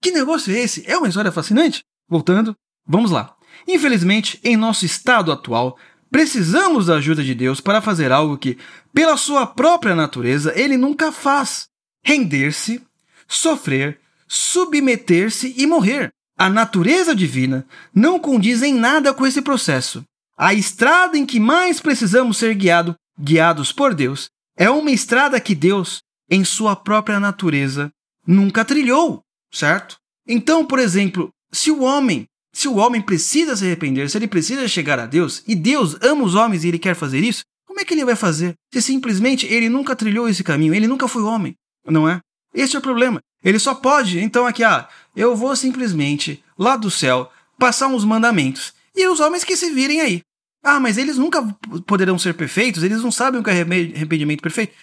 A: Que negócio é esse? É uma história fascinante? Voltando, vamos lá. Infelizmente, em nosso estado atual, precisamos da ajuda de Deus para fazer algo que, pela sua própria natureza, ele nunca faz: render-se, sofrer, submeter-se e morrer. A natureza divina não condiz em nada com esse processo. A estrada em que mais precisamos ser guiado, guiados por Deus é uma estrada que Deus, em sua própria natureza, nunca trilhou, certo? Então, por exemplo, se o homem, se o homem precisa se arrepender, se ele precisa chegar a Deus, e Deus ama os homens e ele quer fazer isso, como é que ele vai fazer? Se simplesmente ele nunca trilhou esse caminho, ele nunca foi homem, não é? Esse é o problema. Ele só pode, então aqui, ah, eu vou simplesmente lá do céu passar uns mandamentos e os homens que se virem aí. Ah, mas eles nunca poderão ser perfeitos, eles não sabem o que é arrependimento perfeito.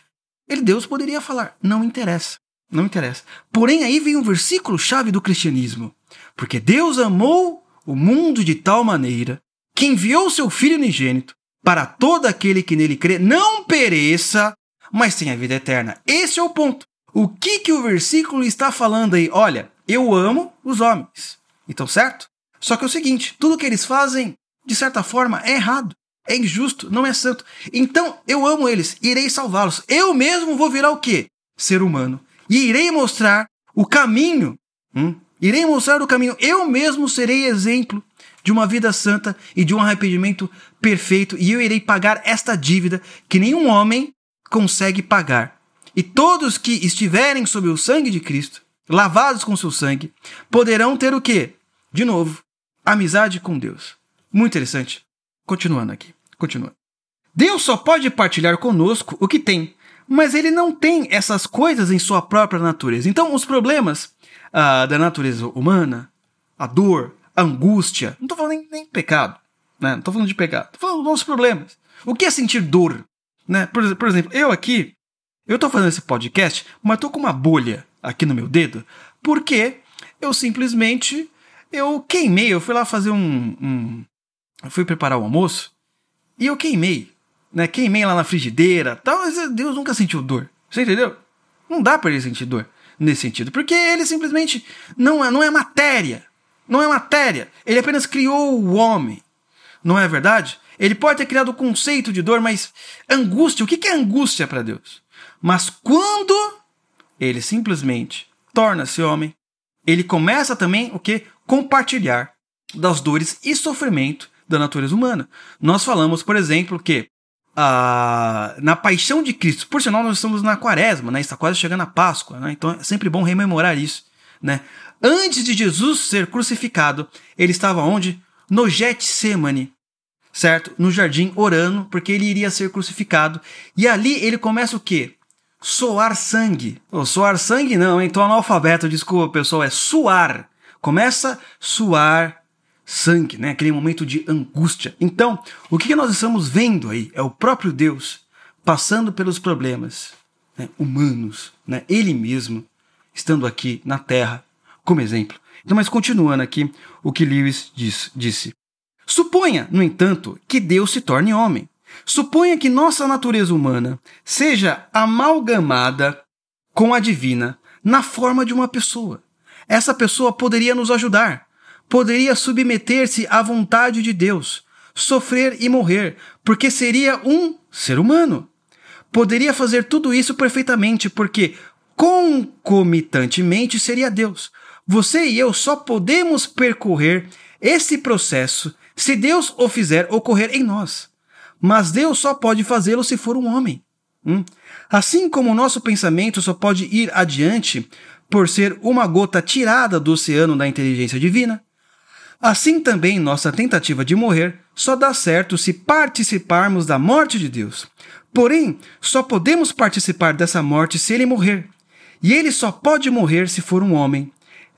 A: Ele, Deus poderia falar, não interessa, não interessa. Porém, aí vem um versículo chave do cristianismo. Porque Deus amou o mundo de tal maneira que enviou seu Filho unigênito para todo aquele que nele crê não pereça, mas tenha vida eterna. Esse é o ponto. O que, que o versículo está falando aí? Olha, eu amo os homens. Então, certo? Só que é o seguinte: tudo que eles fazem, de certa forma, é errado, é injusto, não é santo. Então, eu amo eles, irei salvá-los. Eu mesmo vou virar o quê? Ser humano. E irei mostrar o caminho hum, Irei mostrar o caminho. Eu mesmo serei exemplo de uma vida santa e de um arrependimento perfeito, e eu irei pagar esta dívida que nenhum homem consegue pagar. E todos que estiverem sob o sangue de Cristo, lavados com seu sangue, poderão ter o quê? De novo, amizade com Deus. Muito interessante. Continuando aqui, continuando. Deus só pode partilhar conosco o que tem, mas ele não tem essas coisas em sua própria natureza. Então, os problemas uh, da natureza humana, a dor, a angústia. Não estou falando nem, nem pecado, né? Não estou falando de pecado. Estou falando dos nossos problemas. O que é sentir dor? Né? Por, por exemplo, eu aqui, eu estou fazendo esse podcast, mas estou com uma bolha aqui no meu dedo, porque eu simplesmente eu queimei. Eu fui lá fazer um, um eu fui preparar o almoço e eu queimei, né? Queimei lá na frigideira, tal. Mas Deus nunca sentiu dor. Você entendeu? Não dá para ele sentir dor nesse sentido, porque ele simplesmente não é, não é matéria. Não é matéria. Ele apenas criou o homem. Não é verdade? Ele pode ter criado o conceito de dor, mas angústia, o que é angústia para Deus? Mas quando ele simplesmente torna-se homem, ele começa também o que? Compartilhar das dores e sofrimento da natureza humana. Nós falamos, por exemplo, que a, na paixão de Cristo, por sinal, nós estamos na quaresma, né? está quase chegando a Páscoa, né? então é sempre bom rememorar isso. Né? Antes de Jesus ser crucificado, ele estava onde? No Getsemane, certo? No jardim, orando, porque ele iria ser crucificado. E ali ele começa o quê? Soar sangue. Oh, soar sangue não, hein? Tô analfabeto, desculpa, pessoal, é suar. Começa suar sangue, né? Aquele momento de angústia. Então, o que nós estamos vendo aí é o próprio Deus passando pelos problemas né, humanos, né? Ele mesmo estando aqui na Terra como exemplo. Então, mas continuando aqui o que Lewis diz, disse. Suponha, no entanto, que Deus se torne homem. Suponha que nossa natureza humana seja amalgamada com a divina na forma de uma pessoa. Essa pessoa poderia nos ajudar, poderia submeter-se à vontade de Deus, sofrer e morrer, porque seria um ser humano. Poderia fazer tudo isso perfeitamente, porque concomitantemente seria Deus. Você e eu só podemos percorrer esse processo se Deus o fizer ocorrer em nós. Mas Deus só pode fazê-lo se for um homem. Hum? Assim como o nosso pensamento só pode ir adiante por ser uma gota tirada do oceano da inteligência divina, assim também nossa tentativa de morrer só dá certo se participarmos da morte de Deus. Porém, só podemos participar dessa morte se ele morrer. E ele só pode morrer se for um homem.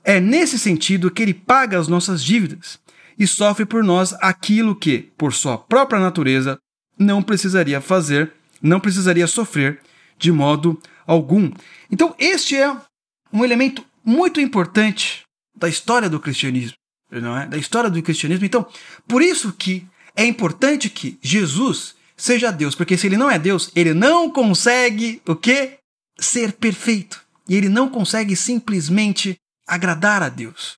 A: É nesse sentido que ele paga as nossas dívidas e sofre por nós aquilo que, por sua própria natureza, não precisaria fazer, não precisaria sofrer de modo algum. Então, este é um elemento muito importante da história do cristianismo, não é? Da história do cristianismo. Então, por isso que é importante que Jesus seja Deus, porque se ele não é Deus, ele não consegue o quê? Ser perfeito. E ele não consegue simplesmente agradar a Deus.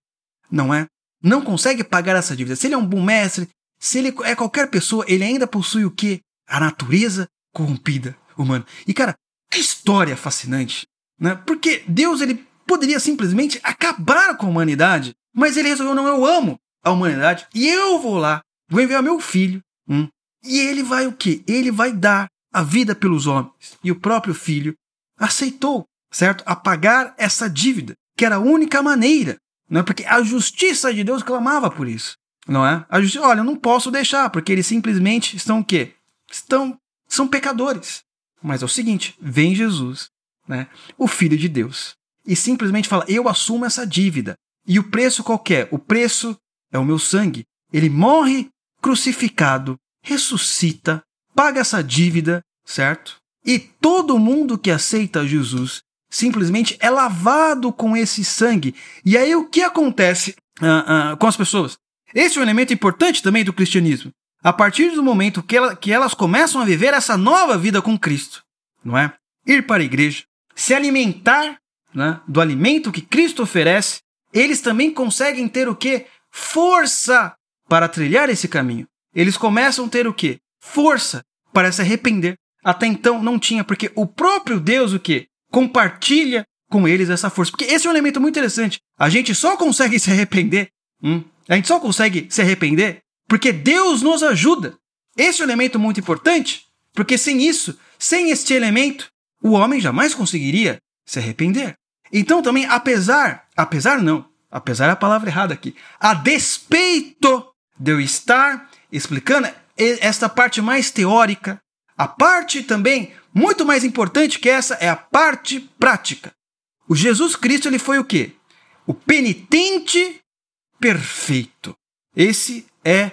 A: Não é? não consegue pagar essa dívida. Se ele é um bom mestre, se ele é qualquer pessoa, ele ainda possui o quê? A natureza corrompida humana. E cara, que história fascinante, né? Porque Deus ele poderia simplesmente acabar com a humanidade, mas ele resolveu não, eu amo a humanidade e eu vou lá, vou enviar meu filho, hum, e ele vai o quê? Ele vai dar a vida pelos homens. E o próprio filho aceitou, certo? A pagar essa dívida, que era a única maneira não é porque a justiça de Deus clamava por isso, não é? A justiça, olha, eu não posso deixar, porque eles simplesmente estão o quê? Estão são pecadores. Mas é o seguinte, vem Jesus, né? O filho de Deus, e simplesmente fala: "Eu assumo essa dívida". E o preço qualquer, é? o preço é o meu sangue. Ele morre crucificado, ressuscita, paga essa dívida, certo? E todo mundo que aceita Jesus simplesmente é lavado com esse sangue. E aí o que acontece uh, uh, com as pessoas? Esse é um elemento importante também do cristianismo. A partir do momento que, ela, que elas começam a viver essa nova vida com Cristo, não é? Ir para a igreja, se alimentar né, do alimento que Cristo oferece, eles também conseguem ter o que? Força para trilhar esse caminho. Eles começam a ter o que? Força para se arrepender. Até então não tinha, porque o próprio Deus o que? compartilha com eles essa força. Porque esse é um elemento muito interessante. A gente só consegue se arrepender. Hum, a gente só consegue se arrepender porque Deus nos ajuda. Esse é um elemento muito importante, porque sem isso, sem este elemento, o homem jamais conseguiria se arrepender. Então também, apesar, apesar não, apesar é a palavra errada aqui, a despeito de eu estar explicando esta parte mais teórica, a parte também muito mais importante que essa é a parte prática. O Jesus Cristo ele foi o quê? O penitente perfeito. Esse é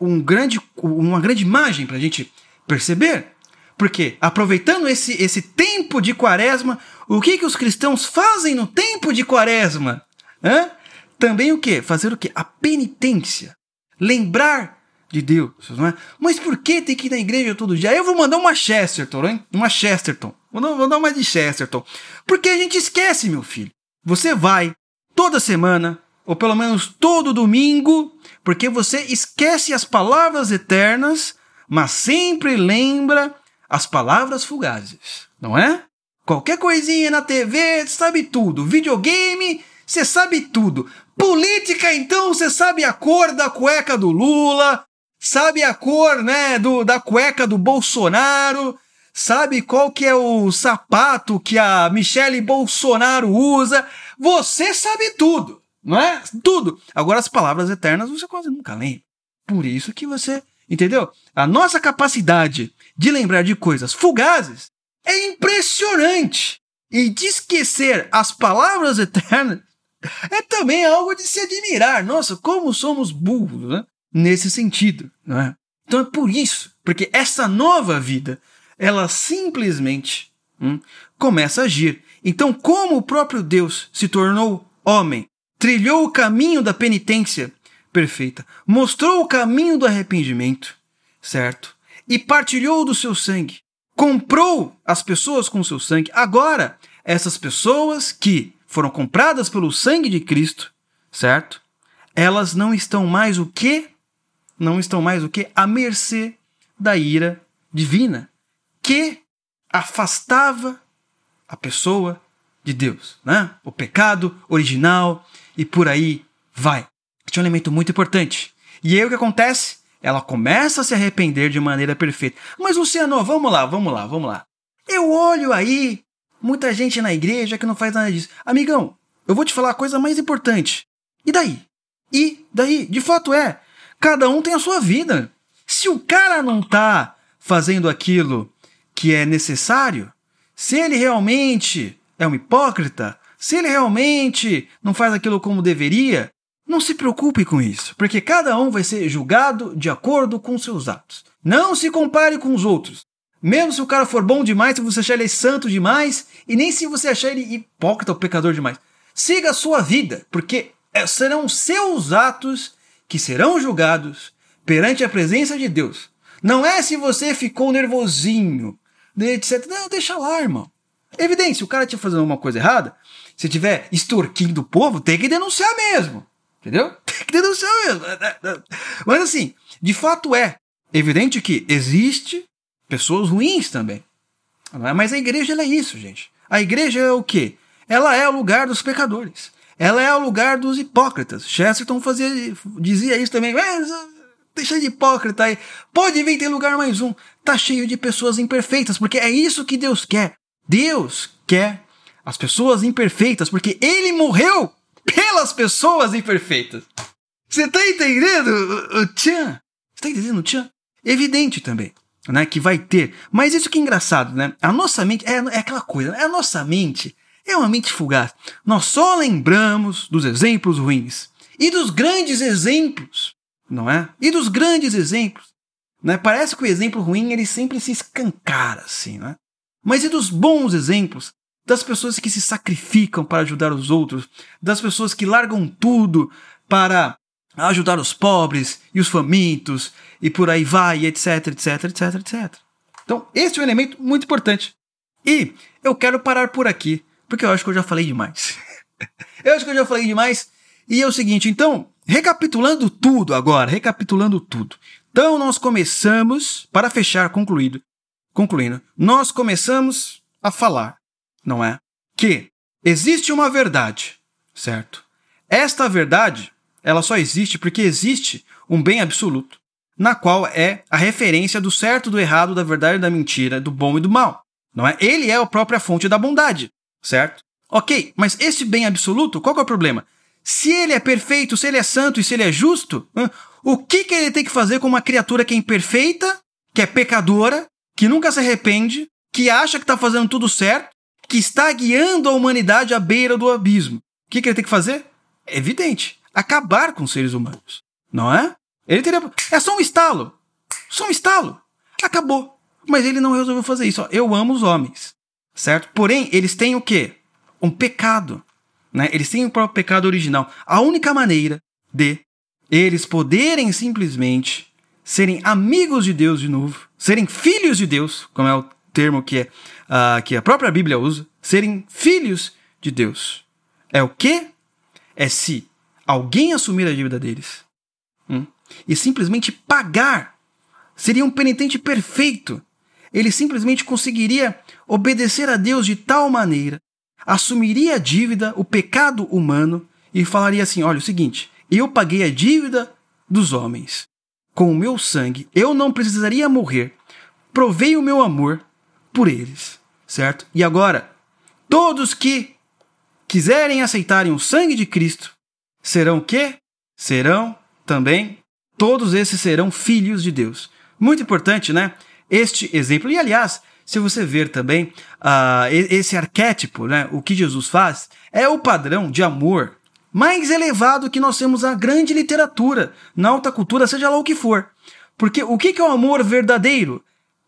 A: um grande, uma grande imagem para a gente perceber. Porque, aproveitando esse, esse tempo de quaresma, o que, que os cristãos fazem no tempo de quaresma? Hã? Também o que? Fazer o que? A penitência. Lembrar de Deus, não é? Mas por que tem que ir na igreja todo dia? Eu vou mandar uma Chesterton, hein? Uma Chesterton. Vou, vou dar uma de Chesterton. Porque a gente esquece, meu filho. Você vai toda semana, ou pelo menos todo domingo, porque você esquece as palavras eternas, mas sempre lembra as palavras fugazes, não é? Qualquer coisinha na TV, sabe tudo. Videogame, você sabe tudo. Política, então, você sabe a cor da cueca do Lula, sabe a cor, né, do, da cueca do Bolsonaro, sabe qual que é o sapato que a Michele Bolsonaro usa. Você sabe tudo, não é? Tudo. Agora as palavras eternas você quase nunca lembra. Por isso que você, entendeu? A nossa capacidade de lembrar de coisas fugazes é impressionante. E de esquecer as palavras eternas é também algo de se admirar. Nossa, como somos burros, né? nesse sentido, não é? Então é por isso, porque essa nova vida, ela simplesmente hum, começa a agir. Então, como o próprio Deus se tornou homem, trilhou o caminho da penitência perfeita, mostrou o caminho do arrependimento, certo? E partilhou do seu sangue, comprou as pessoas com seu sangue. Agora, essas pessoas que foram compradas pelo sangue de Cristo, certo? Elas não estão mais o que não estão mais o que? À mercê da ira divina, que afastava a pessoa de Deus, né? O pecado original e por aí vai. Este é um elemento muito importante. E aí o que acontece? Ela começa a se arrepender de maneira perfeita. Mas Luciano, vamos lá, vamos lá, vamos lá. Eu olho aí muita gente na igreja que não faz nada disso. Amigão, eu vou te falar a coisa mais importante. E daí? E daí? De fato é, Cada um tem a sua vida. Se o cara não tá fazendo aquilo que é necessário, se ele realmente é um hipócrita, se ele realmente não faz aquilo como deveria, não se preocupe com isso, porque cada um vai ser julgado de acordo com seus atos. Não se compare com os outros. Mesmo se o cara for bom demais, se você achar ele santo demais, e nem se você achar ele hipócrita ou pecador demais. Siga a sua vida, porque é, serão seus atos que serão julgados perante a presença de Deus. Não é se você ficou nervosinho, etc. Não, deixa lá, irmão. Evidente, se o cara estiver fazendo uma coisa errada, se estiver extorquindo o povo, tem que denunciar mesmo. Entendeu? Tem que denunciar mesmo. Mas assim, de fato é evidente que existe pessoas ruins também. É? Mas a igreja é isso, gente. A igreja é o quê? Ela é o lugar dos pecadores. Ela é o lugar dos hipócritas. Chesterton fazia, dizia isso também. Tá cheio de hipócrita aí. Pode vir, tem lugar mais um. Tá cheio de pessoas imperfeitas, porque é isso que Deus quer. Deus quer as pessoas imperfeitas, porque Ele morreu pelas pessoas imperfeitas. Você tá entendendo, o Tchan? Você tá entendendo, Tchan? Evidente também, né, que vai ter. Mas isso que é engraçado, né? A nossa mente, é, é aquela coisa, né? a nossa mente, é uma mente fugaz. Nós só lembramos dos exemplos ruins e dos grandes exemplos, não é? E dos grandes exemplos. Né? Parece que o exemplo ruim ele sempre se escancara assim, né? Mas e dos bons exemplos? Das pessoas que se sacrificam para ajudar os outros, das pessoas que largam tudo para ajudar os pobres e os famintos e por aí vai, etc, etc, etc, etc. Então, esse é um elemento muito importante. E eu quero parar por aqui porque eu acho que eu já falei demais. eu acho que eu já falei demais. E é o seguinte, então, recapitulando tudo agora, recapitulando tudo. Então nós começamos, para fechar, concluído, concluindo, nós começamos a falar, não é? Que existe uma verdade, certo? Esta verdade, ela só existe porque existe um bem absoluto, na qual é a referência do certo, do errado, da verdade e da mentira, do bom e do mal. Não é? Ele é a própria fonte da bondade certo? Ok, mas esse bem absoluto, qual é o problema? Se ele é perfeito, se ele é santo e se ele é justo, o que, que ele tem que fazer com uma criatura que é imperfeita, que é pecadora, que nunca se arrepende, que acha que está fazendo tudo certo, que está guiando a humanidade à beira do abismo? O que, que ele tem que fazer? É evidente. acabar com os seres humanos, não é? Ele teria. É só um estalo. Só um estalo. Acabou. Mas ele não resolveu fazer isso. Eu amo os homens. Certo? Porém, eles têm o quê? Um pecado. Né? Eles têm o próprio pecado original. A única maneira de eles poderem simplesmente serem amigos de Deus de novo, serem filhos de Deus, como é o termo que, é, uh, que a própria Bíblia usa, serem filhos de Deus. É o que? É se alguém assumir a dívida deles hum, e simplesmente pagar. Seria um penitente perfeito. Ele simplesmente conseguiria obedecer a Deus de tal maneira, assumiria a dívida, o pecado humano e falaria assim: olha, é o seguinte, eu paguei a dívida dos homens. Com o meu sangue, eu não precisaria morrer. Provei o meu amor por eles, certo? E agora, todos que quiserem aceitarem o sangue de Cristo serão quê? Serão também, todos esses serão filhos de Deus. Muito importante, né? Este exemplo. E aliás, se você ver também uh, esse arquétipo, né, o que Jesus faz, é o padrão de amor mais elevado que nós temos na grande literatura, na alta cultura, seja lá o que for. Porque o que é o amor verdadeiro?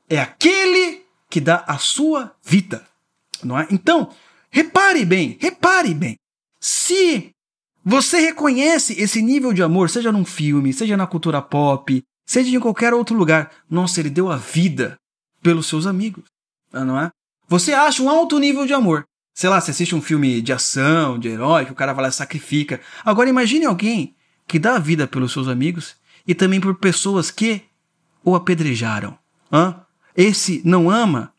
A: É aquele que dá a sua vida. Não é? Então, repare bem, repare bem. Se você reconhece esse nível de amor, seja num filme, seja na cultura pop, seja em qualquer outro lugar, nossa, ele deu a vida pelos seus amigos, não é? Você acha um alto nível de amor. Sei lá, você assiste um filme de ação, de herói, que o cara vai lá e sacrifica. Agora imagine alguém que dá a vida pelos seus amigos e também por pessoas que o apedrejaram. Hã? Esse não ama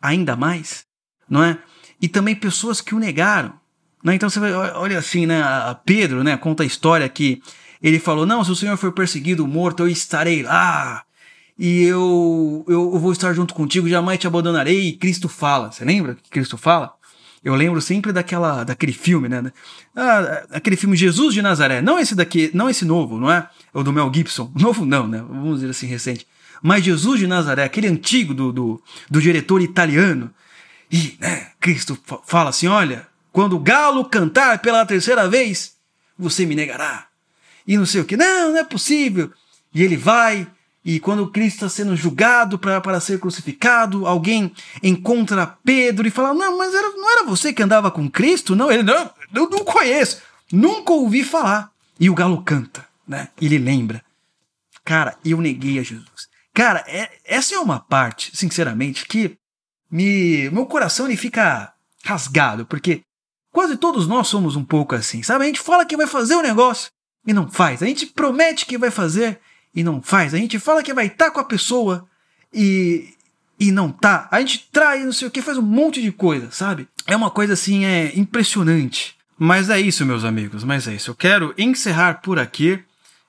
A: ainda mais, não é? E também pessoas que o negaram. Né? Então você vai, olha assim, né? A Pedro, né? Conta a história que ele falou: Não, se o Senhor for perseguido, morto, eu estarei lá. E eu, eu, eu vou estar junto contigo, jamais te abandonarei. E Cristo fala. Você lembra que Cristo fala? Eu lembro sempre daquela, daquele filme, né? Ah, aquele filme Jesus de Nazaré. Não esse daqui, não esse novo, não é? O do Mel Gibson. Novo não, né? Vamos dizer assim, recente. Mas Jesus de Nazaré, aquele antigo do, do, do diretor italiano. E, né, Cristo fala assim: olha, quando o galo cantar pela terceira vez, você me negará. E não sei o que. Não, não é possível. E ele vai e quando Cristo está sendo julgado para ser crucificado, alguém encontra Pedro e fala: Não, mas era, não era você que andava com Cristo? Não, ele não, eu não conheço, nunca ouvi falar. E o galo canta, né? Ele lembra: Cara, eu neguei a Jesus. Cara, é, essa é uma parte, sinceramente, que me, meu coração ele fica rasgado, porque quase todos nós somos um pouco assim, sabe? A gente fala que vai fazer o negócio e não faz. A gente promete que vai fazer e não faz. A gente fala que vai estar tá com a pessoa e, e não tá. A gente trai, não sei o que, faz um monte de coisa, sabe? É uma coisa assim, é impressionante. Mas é isso, meus amigos, mas é isso. Eu quero encerrar por aqui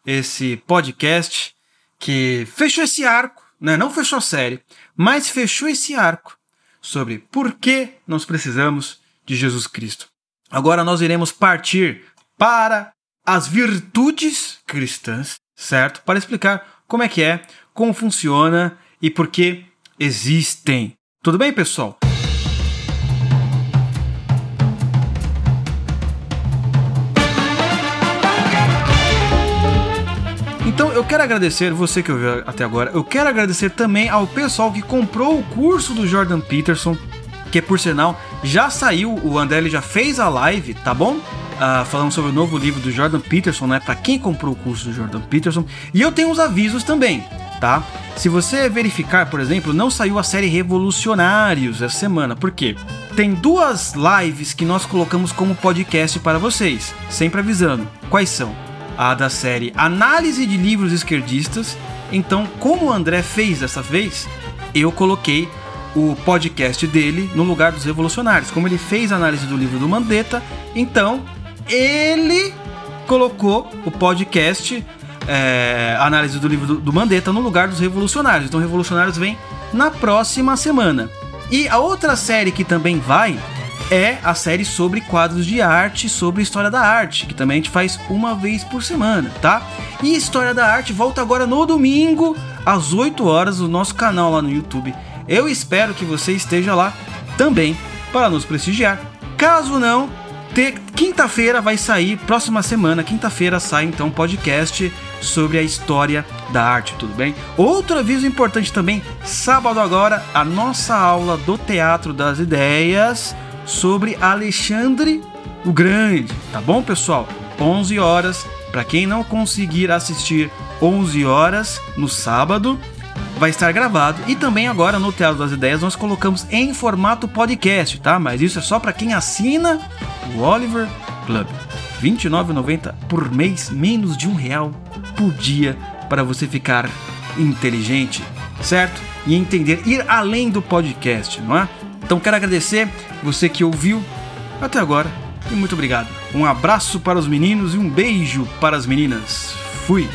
A: esse podcast que fechou esse arco, né? Não fechou a série, mas fechou esse arco sobre por que nós precisamos de Jesus Cristo. Agora nós iremos partir para as virtudes cristãs certo? Para explicar como é que é, como funciona e por que existem. Tudo bem, pessoal? Então eu quero agradecer você que ouviu até agora. Eu quero agradecer também ao pessoal que comprou o curso do Jordan Peterson, que por sinal já saiu, o André já fez a live, tá bom? uh, falando sobre o novo livro do Jordan Peterson, né? Para quem comprou o curso do Jordan Peterson. E eu tenho uns avisos também, tá? Se você verificar, por exemplo, não saiu a série Revolucionários essa semana. Por quê? Tem duas lives que nós colocamos como podcast para vocês, sempre avisando. Quais são? A da série Análise de Livros Esquerdistas. Então, como o André fez dessa vez, eu coloquei o podcast dele no lugar dos revolucionários. Como ele fez a análise do livro do Mandetta, então ele colocou o podcast é, análise do livro do, do Mandetta no lugar dos Revolucionários. Então, Revolucionários vem na próxima semana. E a outra série que também vai é a série sobre quadros de arte, sobre história da arte, que também a gente faz uma vez por semana, tá? E História da Arte volta agora no domingo, às 8 horas, no nosso canal lá no YouTube. Eu espero que você esteja lá também para nos prestigiar. Caso não, Quinta-feira vai sair, próxima semana, quinta-feira sai então podcast sobre a história da arte, tudo bem? Outro aviso importante também, sábado agora, a nossa aula do Teatro das Ideias sobre Alexandre o Grande, tá bom, pessoal? 11 horas, para quem não conseguir assistir 11 horas no sábado, vai estar gravado e também agora no Teatro das Ideias nós colocamos em formato podcast, tá? Mas isso é só para quem assina o Oliver Club. R$ 29,90 por mês, menos de um real por dia para você ficar inteligente, certo? E entender, ir além do podcast, não é? Então quero agradecer você que ouviu até agora e muito obrigado. Um abraço para os meninos e um beijo para as meninas. Fui!